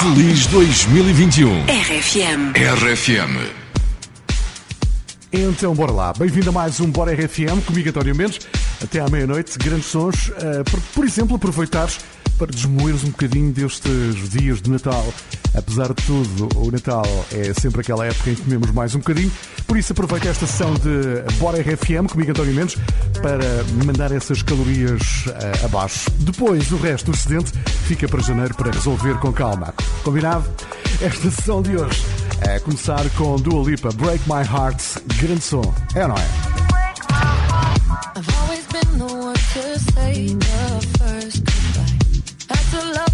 Feliz 2021. RFM. RFM. Então, bora lá. Bem-vindo a mais um Bora RFM, comigo António Mendes. Até à meia-noite, grandes sons. eh, por, por exemplo, aproveitares para desmoeres um bocadinho destes dias de Natal. Apesar de tudo, o Natal é sempre aquela época em que comemos mais um bocadinho. Por isso, aproveita esta sessão de Bora RFM, comigo António Mendes, para mandar essas calorias eh, abaixo. Depois, o resto, o excedente, fica para janeiro para resolver com calma. Combinado? Esta sessão de hoje é começar com Dua Lipa, Break My Heart, grande som. É ou não é? I've always been the one to say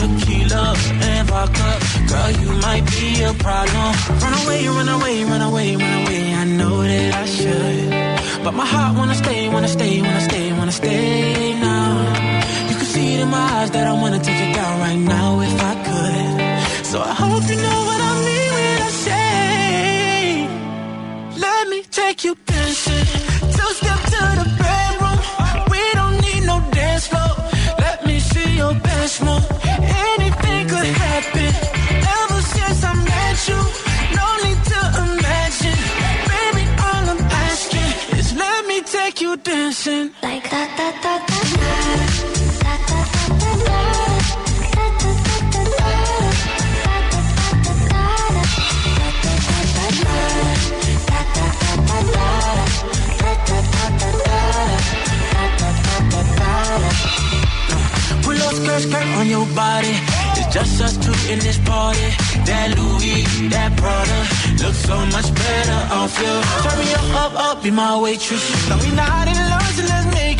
Tequila and vodka. Girl, you might be a problem. Run away, run away, run away, run away. I know that I should. But my heart wanna stay, wanna stay, wanna stay, wanna stay now. You can see it in my eyes that I wanna take skirt, skirt on your body. It's just us two in this party. That Louis, that Prada, looks so much better off you. Turn me up, up, up, be my waitress. Now we not in love, so let's make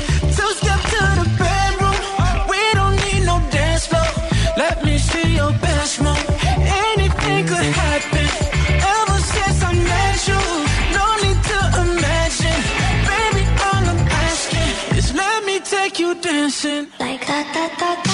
Like da da da da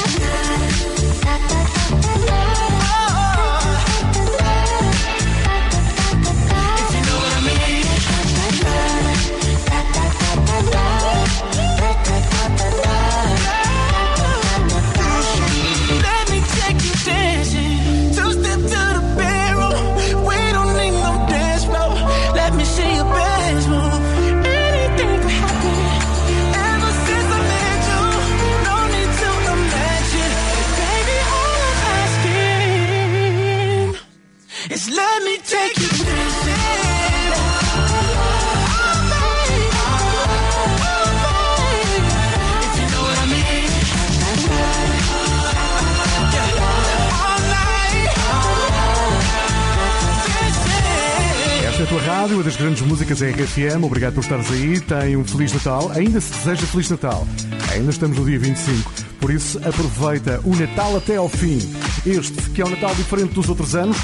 rádio, a das grandes músicas é RFM. Obrigado por estares aí. Tem um Feliz Natal. Ainda se deseja Feliz Natal. Ainda estamos no dia 25. Por isso, aproveita o Natal até ao fim. Este, que é um Natal diferente dos outros anos,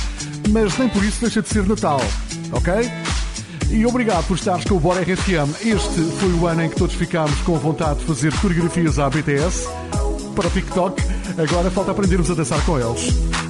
mas nem por isso deixa de ser Natal. Ok? E obrigado por estares com o Bora RFM. Este foi o ano em que todos ficámos com vontade de fazer coreografias à BTS para o TikTok. Agora falta aprendermos a dançar com eles.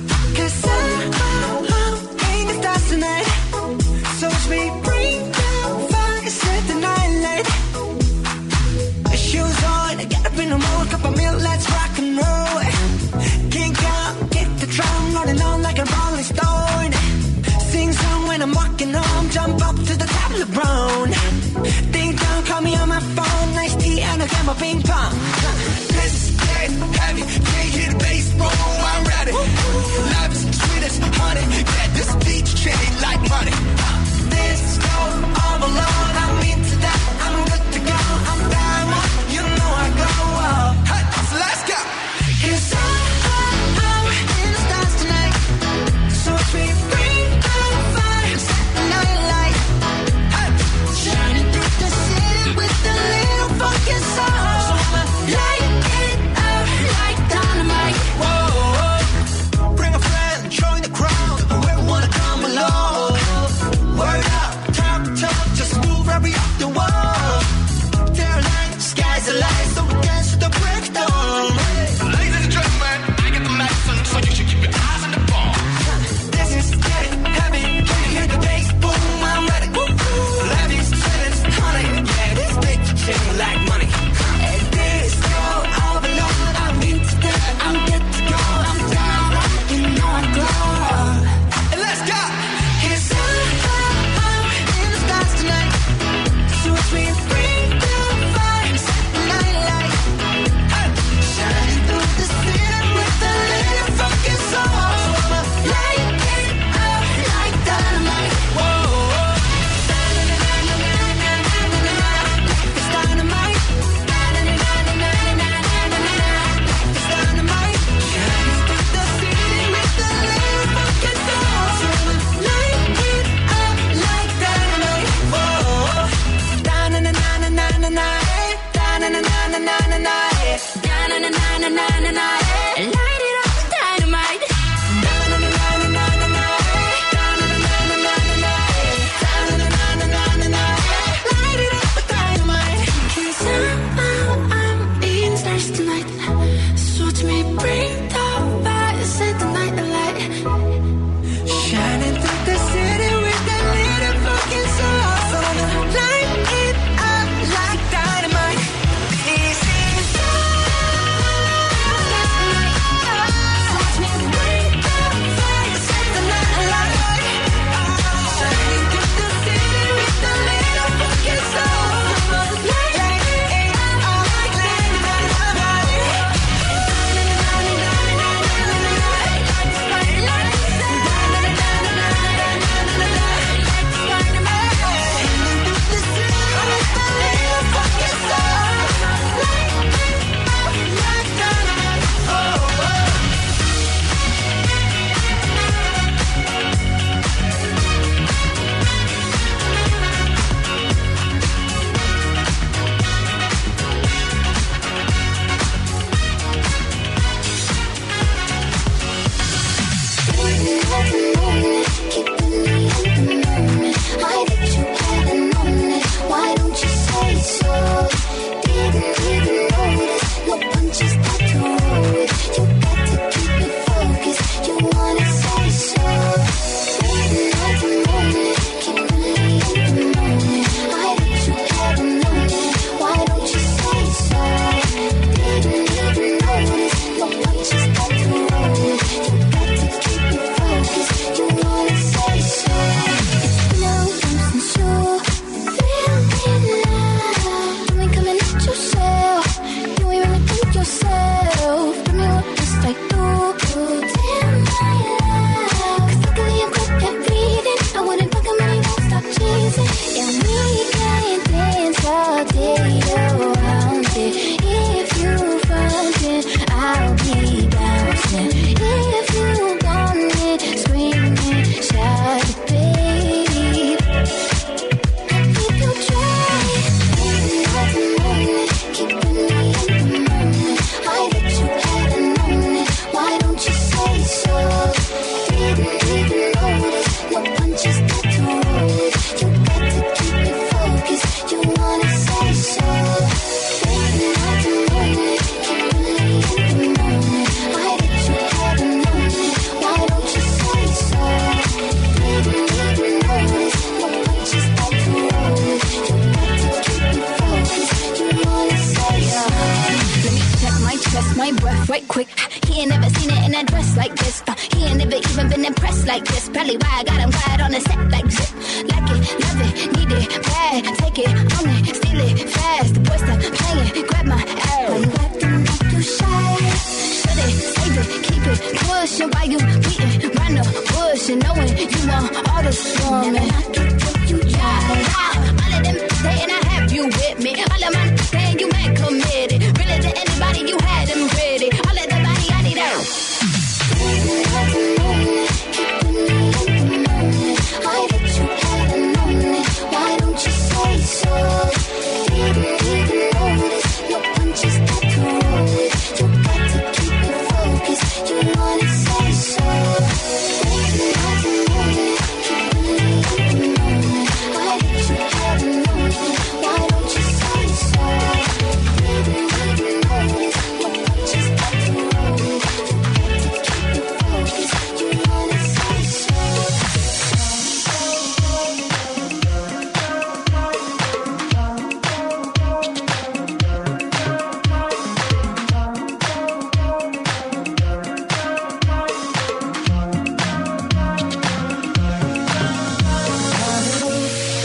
A game of ping pong. Let's get heavy. Can't bass, boom, I'm ready. Life is sweet as honey. Yeah, this beach chain like money. This go all alone, I'm this. Why I got him quiet on the set like zip. Like it, love it, need it, bad. Take it, own it, steal it, fast. The boy stop playing, grab my ass. Why you acting like you shy? Shut it, save it, keep it pushing Why you beating round the bush and knowing you want all this woman.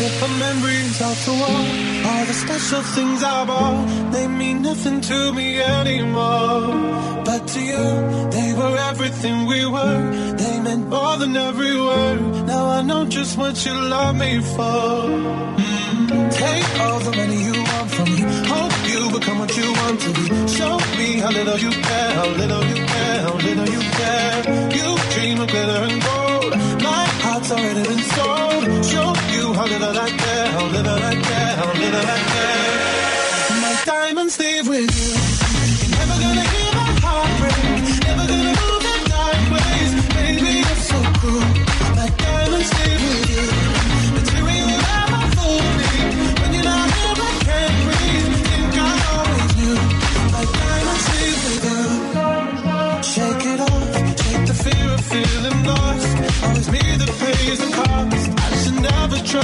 A memory's out the wall, all the special things I bought, they mean nothing to me anymore. But to you, they were everything we were. They meant more than every word. Now I know just what you love me for. Mm. Take all the money you want from me. Become what you want to be. Show me how little you care, how little you care, how little you care. You dream of glitter and gold. My heart's already been sold. Show you how little I care, how little I care, how little I care. My diamonds leave with you. Never gonna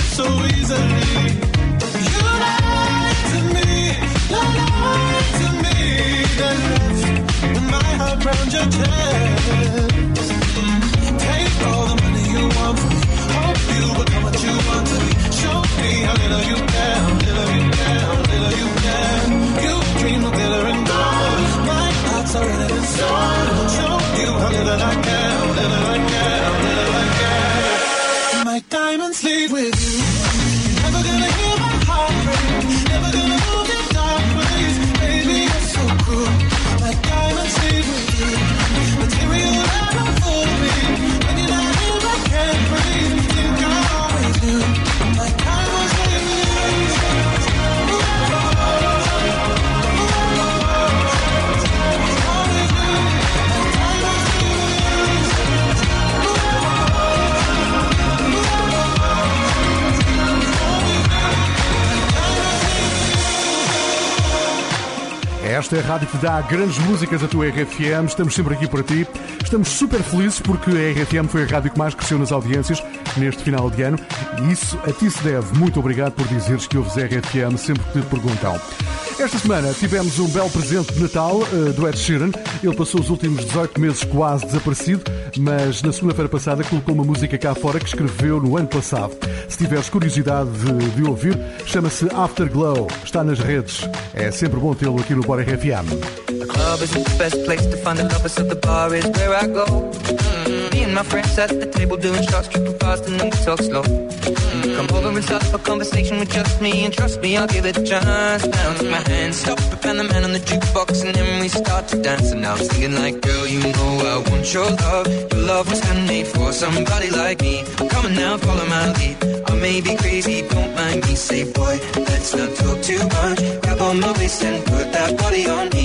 so easily. You lied to me, lied to me. Then left my heart round your chest. Take all the money you want from me. Hope you become what you want to be. Show me how little you how little you how little you care. You dream of glitter and gold. My heart's already been sold. Show you how little I care, Rádio que te dá grandes músicas a tua RFM. Estamos sempre aqui para ti. Estamos super felizes porque a RFM foi a rádio que mais cresceu nas audiências neste final de ano. E isso a ti se deve. Muito obrigado por dizeres que ouves a RFM sempre que te perguntam. Esta semana tivemos um belo presente de Natal eh, do Ed Sheeran. Ele passou os últimos 18 meses quase desaparecido, mas na segunda-feira passada colocou uma música cá fora que escreveu no ano passado. Se tiveres curiosidade de, de ouvir, chama-se Afterglow. Está nas redes. É sempre bom tê-lo aqui no Bora RFM. The club isn't the best place to find a lover, so the bar is where I go. Mm, Me and my friends at the table doing shots, tripping fast, and then we talk slow. Mm, Come over and start a conversation with just me, and trust me, I'll give it a chance. Now take my hand, stop it, and the man on the jukebox, and then we start to dance. And now I'm singing like, girl, you know I want your love. Your love was handmade for somebody like me. Come on now, follow my lead. I may be crazy, don't mind me. Say, boy, let's not talk too much. Grab on my waist and put that body on me.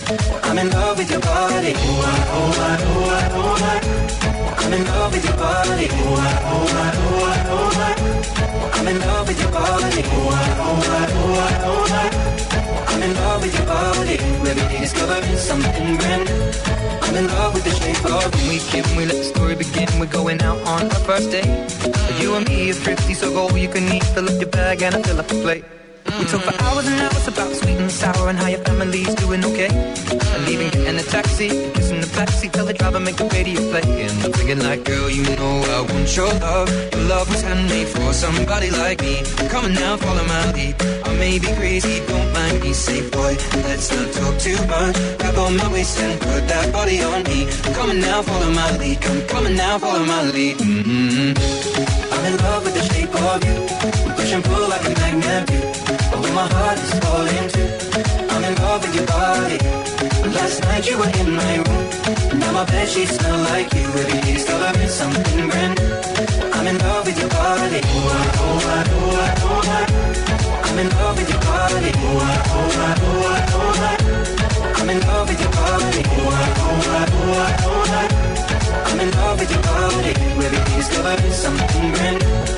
I'm in love with your body. Oh, I, oh, I, oh, I, oh, I. I'm in love with your body. Oh, I, oh, I, oh, I, oh, I. I'm in love with your body. Oh, I, oh, I, oh, I, oh, I. I'm in love with your body. Every day discovering something brand new. I'm in love with the shape of you. We kid when we let the story begin. We're going out on our first date. You and me are thrifty, so go all you can eat. Fill up your bag and I fill up the plate. We talk for hours and hours about sweet and sour and how your family's doing okay. And leaving, getting a taxi, kissing the backseat, tell the driver make the radio play. And I'm thinking like, girl, you know I want your love. Your love was handmade for somebody like me. Come on now, follow my lead. I may be crazy, don't mind me. Say, boy, let's not talk too much. Grab on my waist and put that body on me. Come on now, follow my lead. Come, on now, follow my lead. Mm-hmm. I'm in love with the shape of you. Push and pull like a magnet do. My heart is falling too. I'm in love with your body. Last night you were in my room. Now my sheets smell like you. Every day discovering something brand new. I'm in love with your body. Oh, I, ah, oh, I, ah, oh, I, ah, oh, I. I'm in love with your body. Oh, I, oh, I, oh, I, oh, I. I'm in love with your body. Oh, I, oh, I, oh, I, oh, I. I'm in love with your body. Every day discovering something brand new.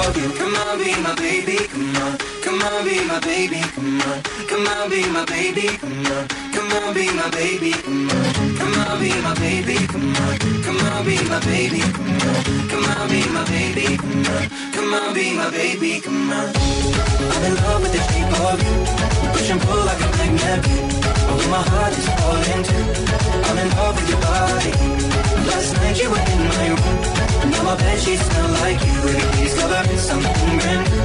You. Come on, be my baby, come on. Come on, be my baby, come on. Come on, be my baby, come on. Come on, be my baby, come on. Come on, be my baby, come on. Come on, be my baby, come on. Come on, be my baby, come on. Come on, be my baby, come on. I'm in love with the shape of you. Push and pull like a magnet. Although my heart is falling too. I'm in love with your body. Last night you were in my room. Now my bed sheets smell like you. Every day discovering something brand new.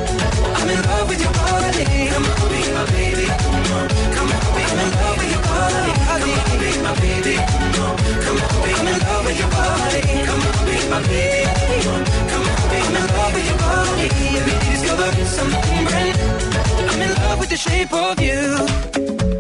I'm in love with your body. Come on, be my baby. Come on, come on, be I'm in love with your body. Come on, be my baby. Come on, come on, be I'm in love with your body. Come on, be my baby. Come on, come on, be I'm in love with your body. Every day discovering something brand new. I'm in love with the shape of you.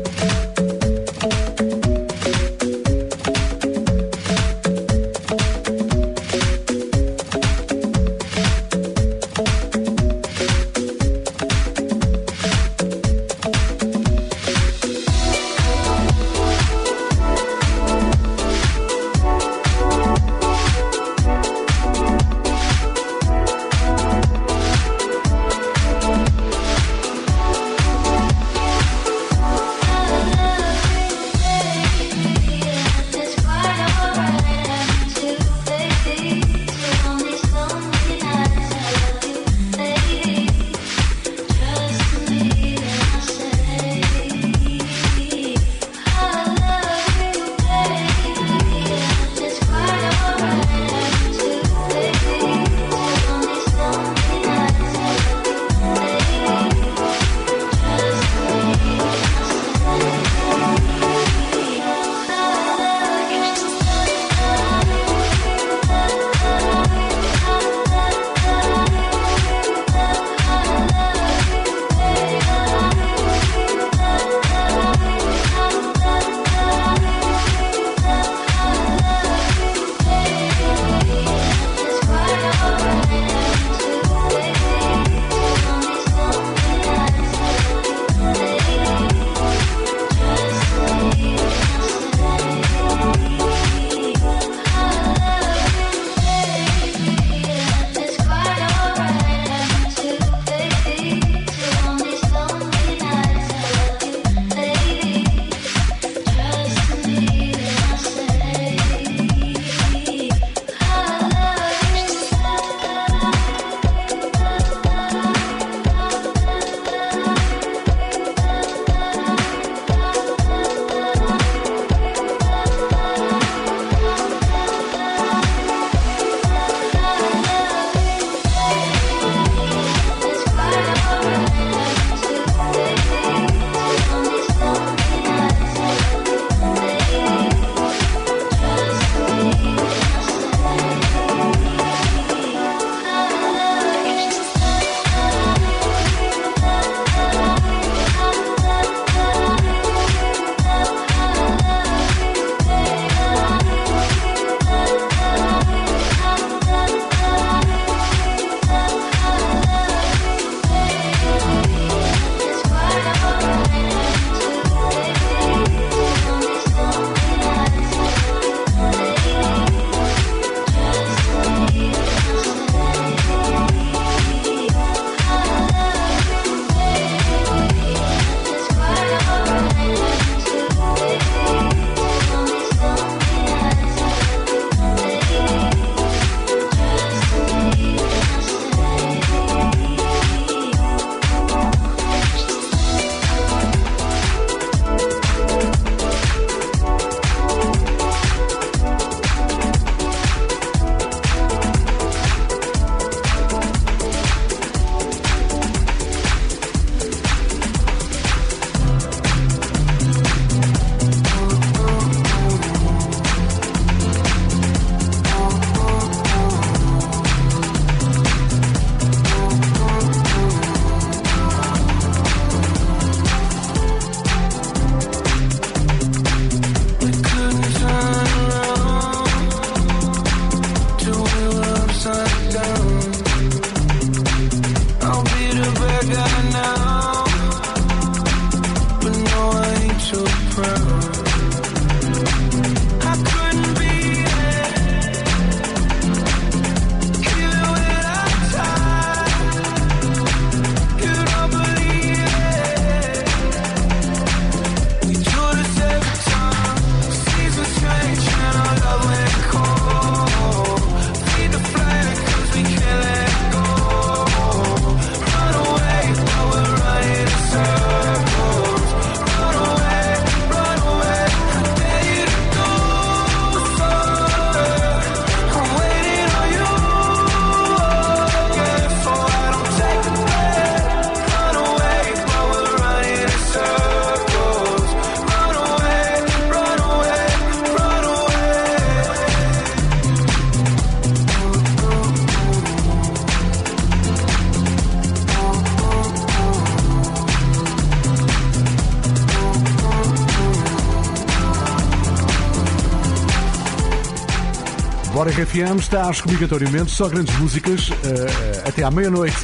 RFM, estás obrigatoriamente só grandes músicas eh, até à meia-noite.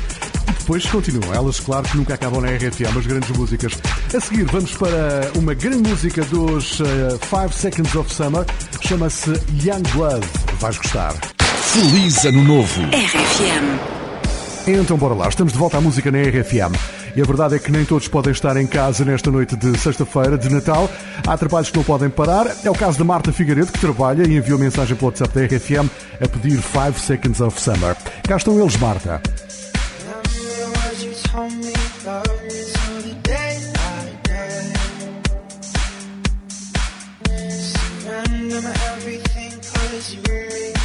E depois continuam. Elas, claro, que nunca acabam na RFM, as grandes músicas. A seguir, vamos para uma grande música dos 5 Seconds of Summer. Chama-se Young Blood. Vais gostar. Feliz Ano Novo. Então bora lá, estamos de volta à música na RFM. E a verdade é que nem todos podem estar em casa nesta noite de sexta-feira de Natal. Há trabalhos que não podem parar. É o caso da Marta Figueiredo, que trabalha e enviou mensagem pelo WhatsApp da RFM a pedir 5 Seconds of Summer. Cá estão eles, Marta. Surrender everything, cause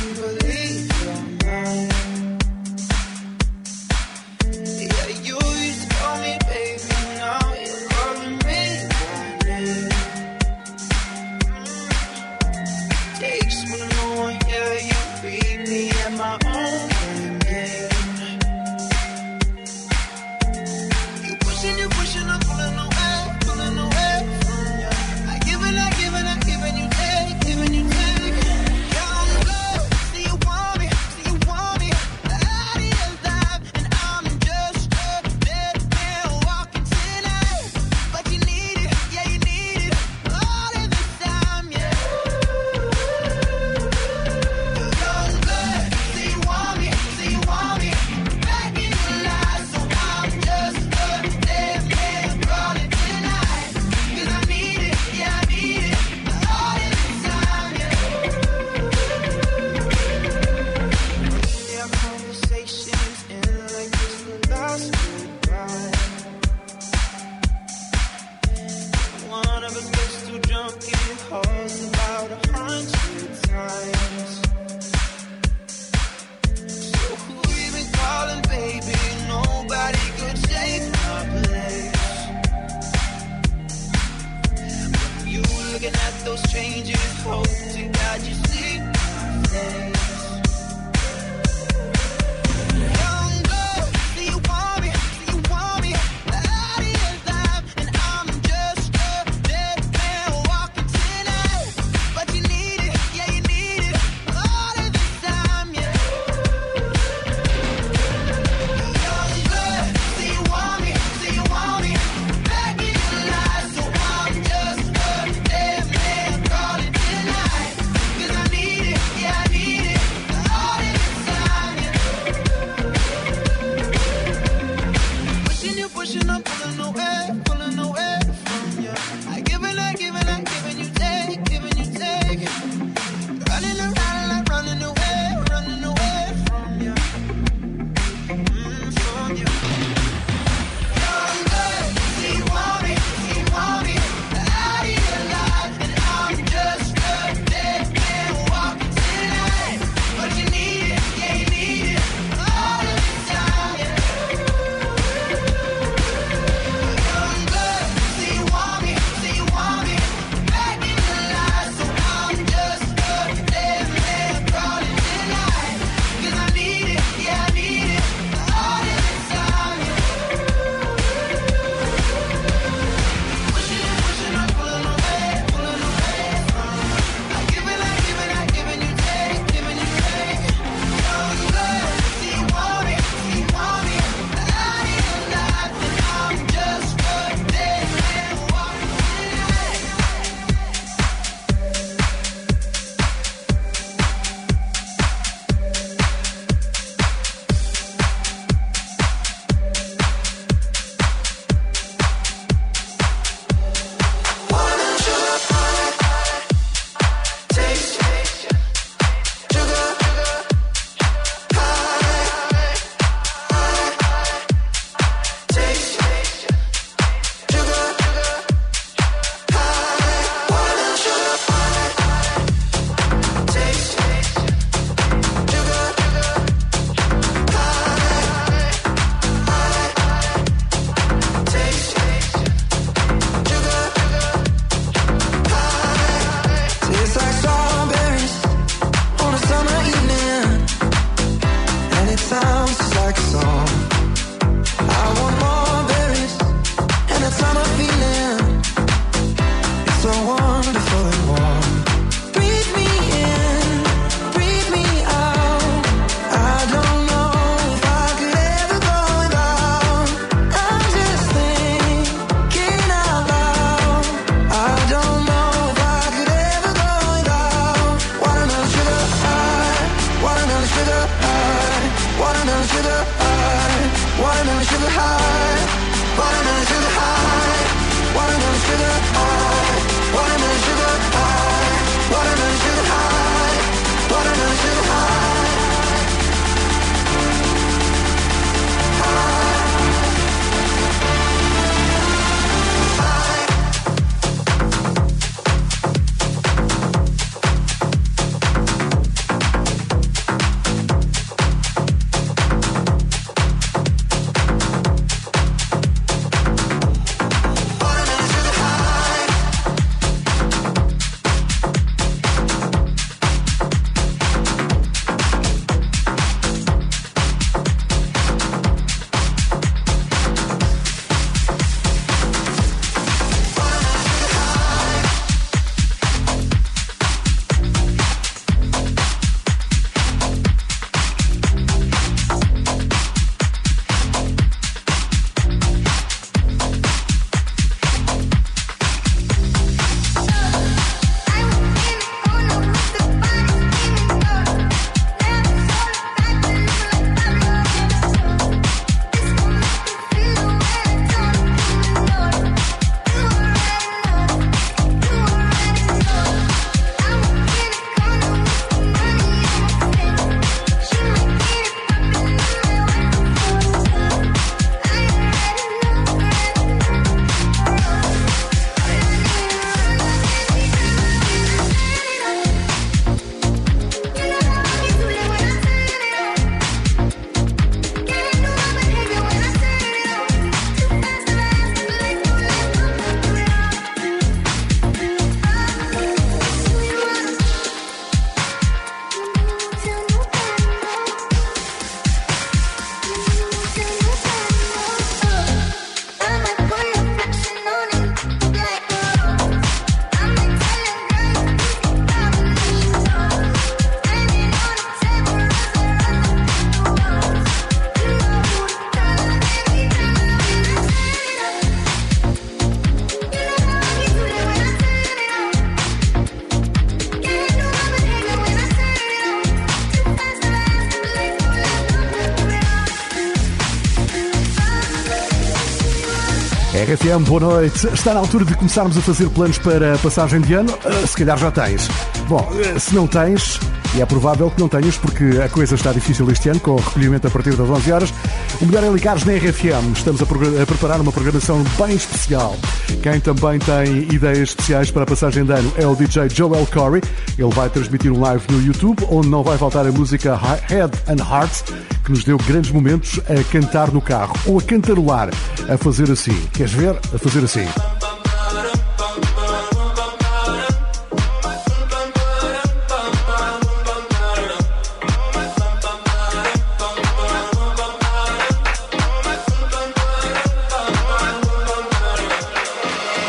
RFM, boa noite. Está na altura de começarmos a fazer planos para a passagem de ano? Ah, se calhar já tens. Bom, ah, se não tens, e é provável que não tenhas, porque a coisa está difícil este ano, com o recolhimento a partir das 11 horas, o melhor é ligares na RFM. Estamos a, a preparar uma programação bem especial. Quem também tem ideias especiais para a passagem de ano é o DJ Joel Corey. Ele vai transmitir um live no YouTube, onde não vai faltar a música Head and Heart, que nos deu grandes momentos a cantar no carro, ou a cantarolar, a fazer assim. Queres ver? A fazer assim.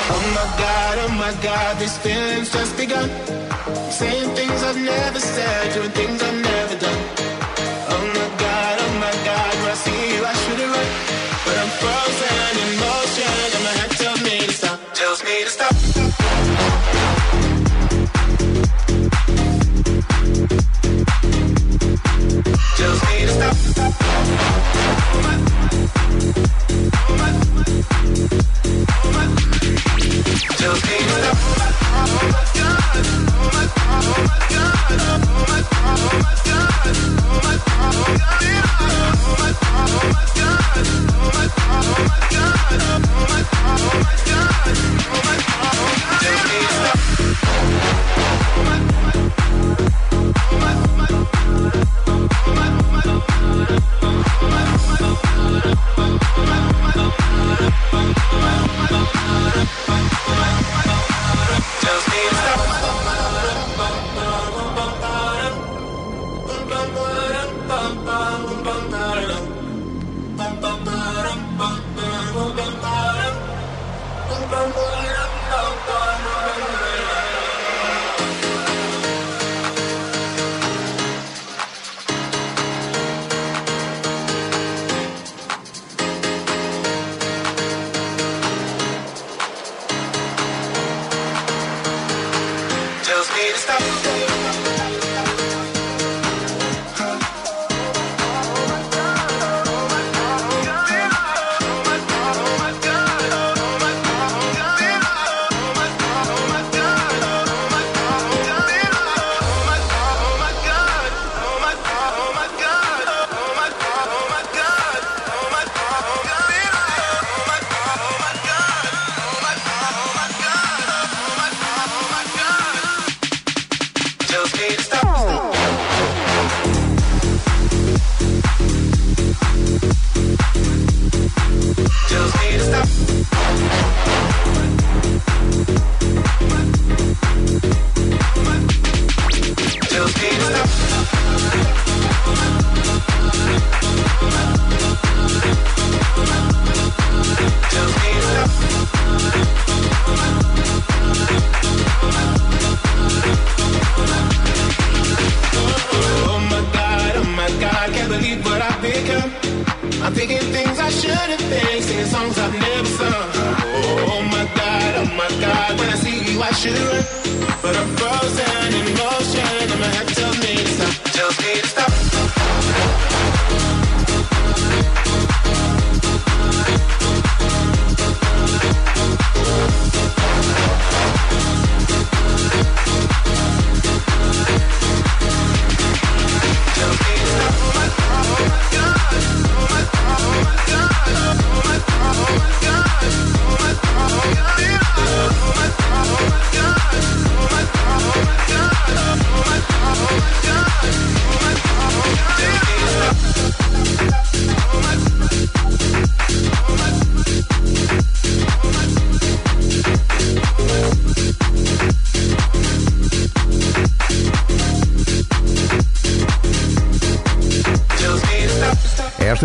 Oh my god, oh this feeling's just begun.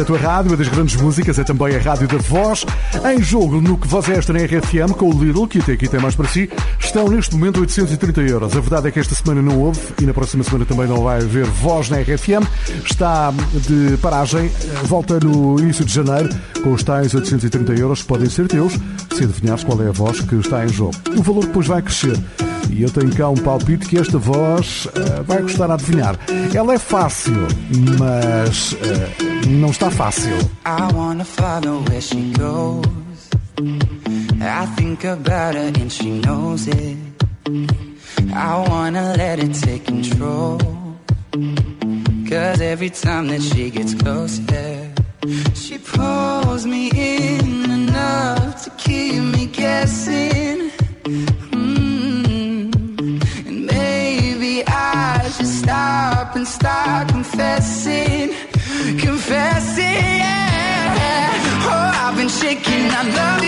A tua rádio, a das grandes músicas, é também a rádio da voz. Em jogo no que voz é esta na RFM, com o Lidl, que até aqui tem mais para si, estão neste momento 830 euros. A verdade é que esta semana não houve e na próxima semana também não vai haver voz na RFM. Está de paragem, volta no início de janeiro, com os tais 830 euros podem ser teus, se adivinhares qual é a voz que está em jogo. O valor depois vai crescer. E eu tenho cá um palpite que esta voz eh, vai gostar a adivinhar. Ela é fácil, mas eh, não está fácil. I wanna follow where she goes. I think about her and she knows it. I wanna let it take control. Cause every time that she gets closer, she pulls me in enough to keep me guessing. Been. I love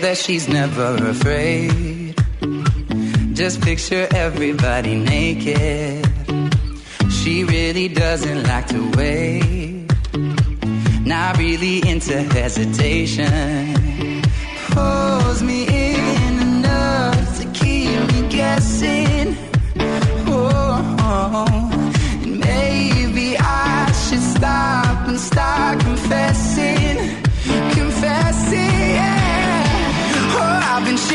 that she's never afraid. Just picture everybody naked. She really doesn't like to wait. Not really into hesitation. Pulls me in enough to keep me guessing. Oh, and maybe I should stop and start confessing.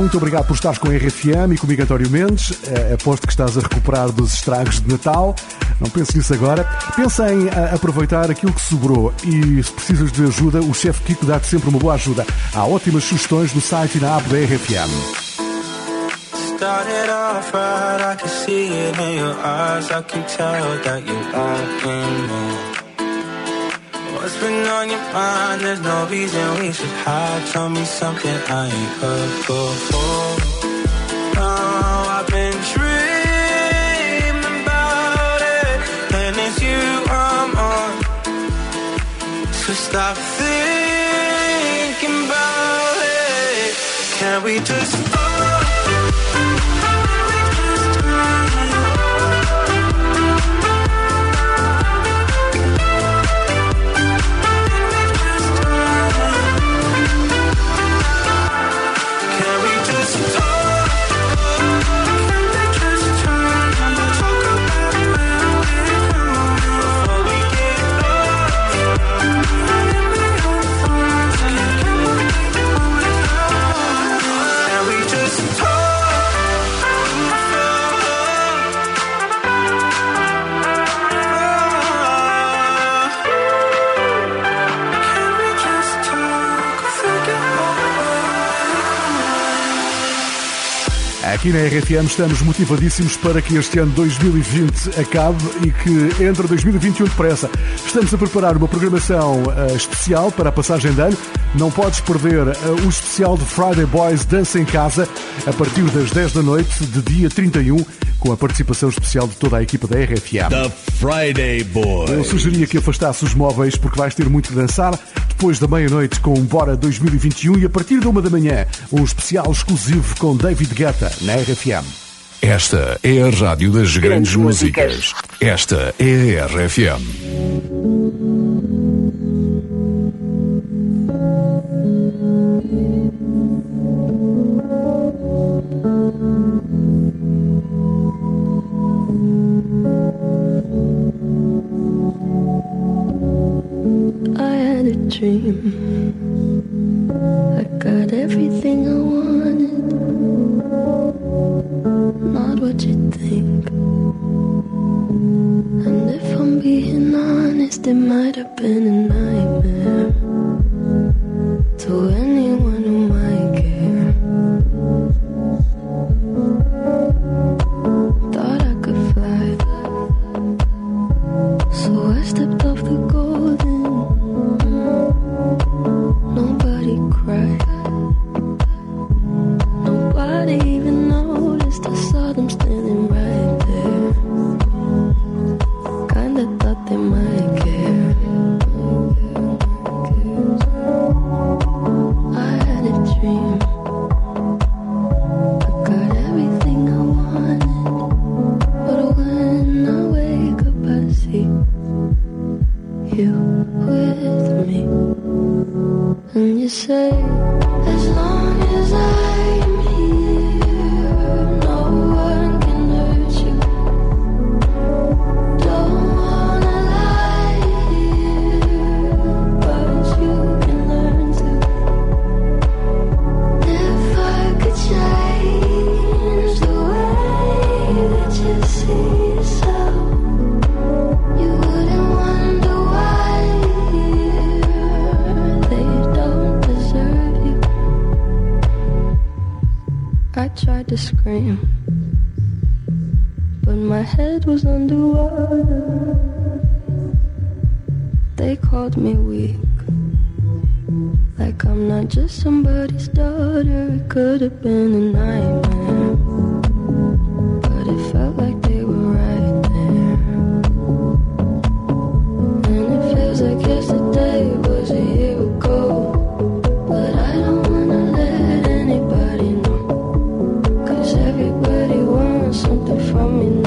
Muito obrigado por estares com a RFM e comigo, António Mendes. Eh, aposto que estás a recuperar dos estragos de Natal. Não penses nisso agora. Pensa em eh, aproveitar aquilo que sobrou e se precisas de ajuda, o chefe Kiko dá-te sempre uma boa ajuda. Há ótimas sugestões no site e na app da RFM. Started off right, I can see it in your eyes. I can tell that me. What's been on your mind? There's no reason we should hide. Tell me something I ain't heard before. Oh, I've been dreaming about it, and it's you I'm on. So stop thinking about it. Can we just Aqui na RFM estamos motivadíssimos para que este ano 2020 acabe e que entre 2021 depressa. Estamos a preparar uma programação eh, especial para a passagem de ano. Não podes perder eh, o especial de Friday Boys Dança em Casa a partir das 10 da noite de dia 31 com a participação especial de toda a equipa da RFM. The Friday Boy. Eu sugeria que afastasse os móveis porque vais ter muito que dançar. Depois da meia-noite com Bora 2021 e a partir da uma da manhã um especial exclusivo com David Guetta na RFM. Esta é a rádio das grandes músicas. Esta é a RFM. I had a dream. I got everything I wanted. Honest, it might have been a nightmare. From me